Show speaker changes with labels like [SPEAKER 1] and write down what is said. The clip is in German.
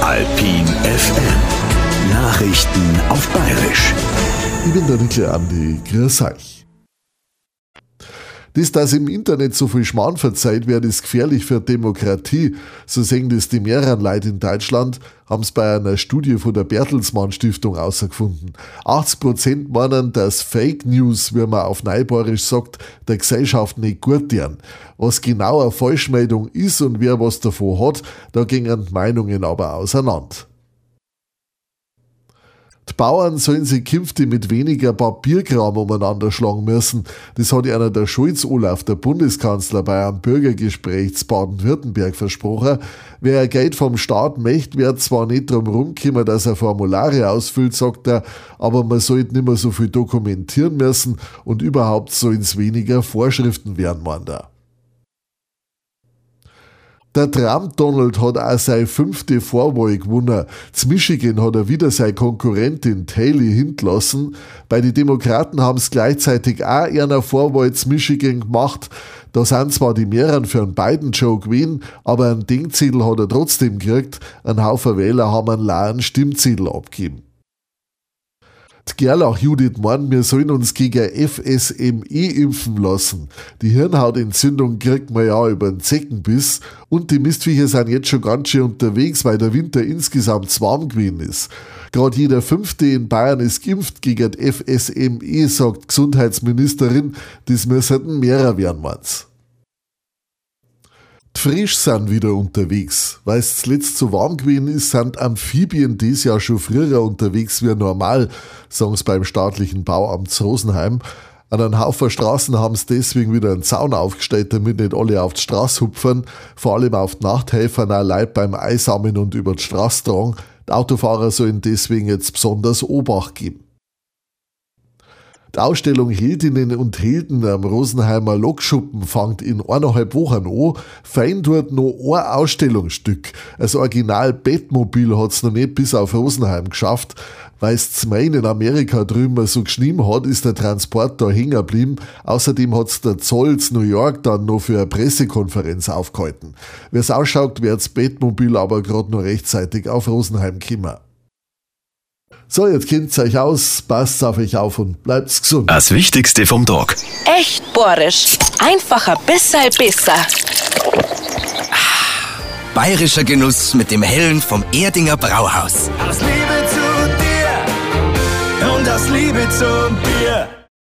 [SPEAKER 1] Alpin FM. Nachrichten auf Bayerisch.
[SPEAKER 2] Ich bin der Nickel Andi. Grüß euch. Das, dass im Internet so viel Schmarrn verzeiht wird, ist gefährlich für Demokratie. So sehen das die mehreren Leute in Deutschland, haben es bei einer Studie von der Bertelsmann Stiftung herausgefunden. 80% meinen, dass Fake News, wie man auf Neubarisch sagt, der Gesellschaft nicht gut tun. Was genau eine Falschmeldung ist und wer was davon hat, da gingen Meinungen aber auseinander. Bauern sollen sich künftig mit weniger Papierkram umeinander schlagen müssen. Das hat einer der Schulz Olaf, der Bundeskanzler, bei einem Bürgergespräch zu Baden-Württemberg versprochen. Wer Geld vom Staat möchte, wird zwar nicht drum rumkommen, dass er Formulare ausfüllt, sagt er, aber man sollte nicht mehr so viel dokumentieren müssen und überhaupt sollen es weniger Vorschriften werden, meint er. Der Trump-Donald hat auch seine fünfte Vorwahl gewonnen. Z Michigan hat er wieder seine Konkurrentin Haley hintlassen. Bei den Demokraten haben es gleichzeitig auch einer Vorwahl zu Michigan gemacht. Da sind zwar die mehreren für einen Biden-Joe gewesen, aber ein Dingzettel hat er trotzdem gekriegt. Ein Haufen Wähler haben einen leeren Stimmzettel abgegeben. Gerlach Judith meint, wir sollen uns gegen FSME impfen lassen. Die Hirnhautentzündung kriegt man ja über einen Zeckenbiss und die Mistviecher sind jetzt schon ganz schön unterwegs, weil der Winter insgesamt warm gewesen ist. Gerade jeder Fünfte in Bayern ist geimpft gegen FSME, sagt Gesundheitsministerin. Das müssten mehrer werden, meint's. Frisch sind wieder unterwegs. Weil es zuletzt zu warm gewesen ist, sind Amphibien dies Jahr schon früher unterwegs wie normal, sagen sie beim staatlichen Bauamt Rosenheim. An einem Haufen Straßen haben sie deswegen wieder einen Zaun aufgestellt, damit nicht alle auf die Straße hupfen. Vor allem auf die Nachthelfer auch Leute beim Eisammeln und über die Straße tragen. Die Autofahrer sollen deswegen jetzt besonders Obacht geben. Die Ausstellung Heldinnen und Helden am Rosenheimer Lokschuppen fängt in eineinhalb Wochen an. Fein dort noch ein Ausstellungsstück. Das Original Bettmobil hat's noch nicht bis auf Rosenheim geschafft. Weil es zum in Amerika drüben so geschrieben hat, ist der Transport da hängen geblieben. Außerdem hat's der Zoll New York dann noch für eine Pressekonferenz aufgehalten. Wie's ausschaut, wird's Bettmobil aber gerade noch rechtzeitig auf Rosenheim kommen. So, jetzt kennt euch aus, passt auf euch auf und bleibt gesund.
[SPEAKER 1] Das Wichtigste vom Tag.
[SPEAKER 3] Echt bohrisch. Einfacher, besser, besser.
[SPEAKER 4] Bayerischer Genuss mit dem Hellen vom Erdinger Brauhaus.
[SPEAKER 5] Aus Liebe zu dir und aus Liebe zum Bier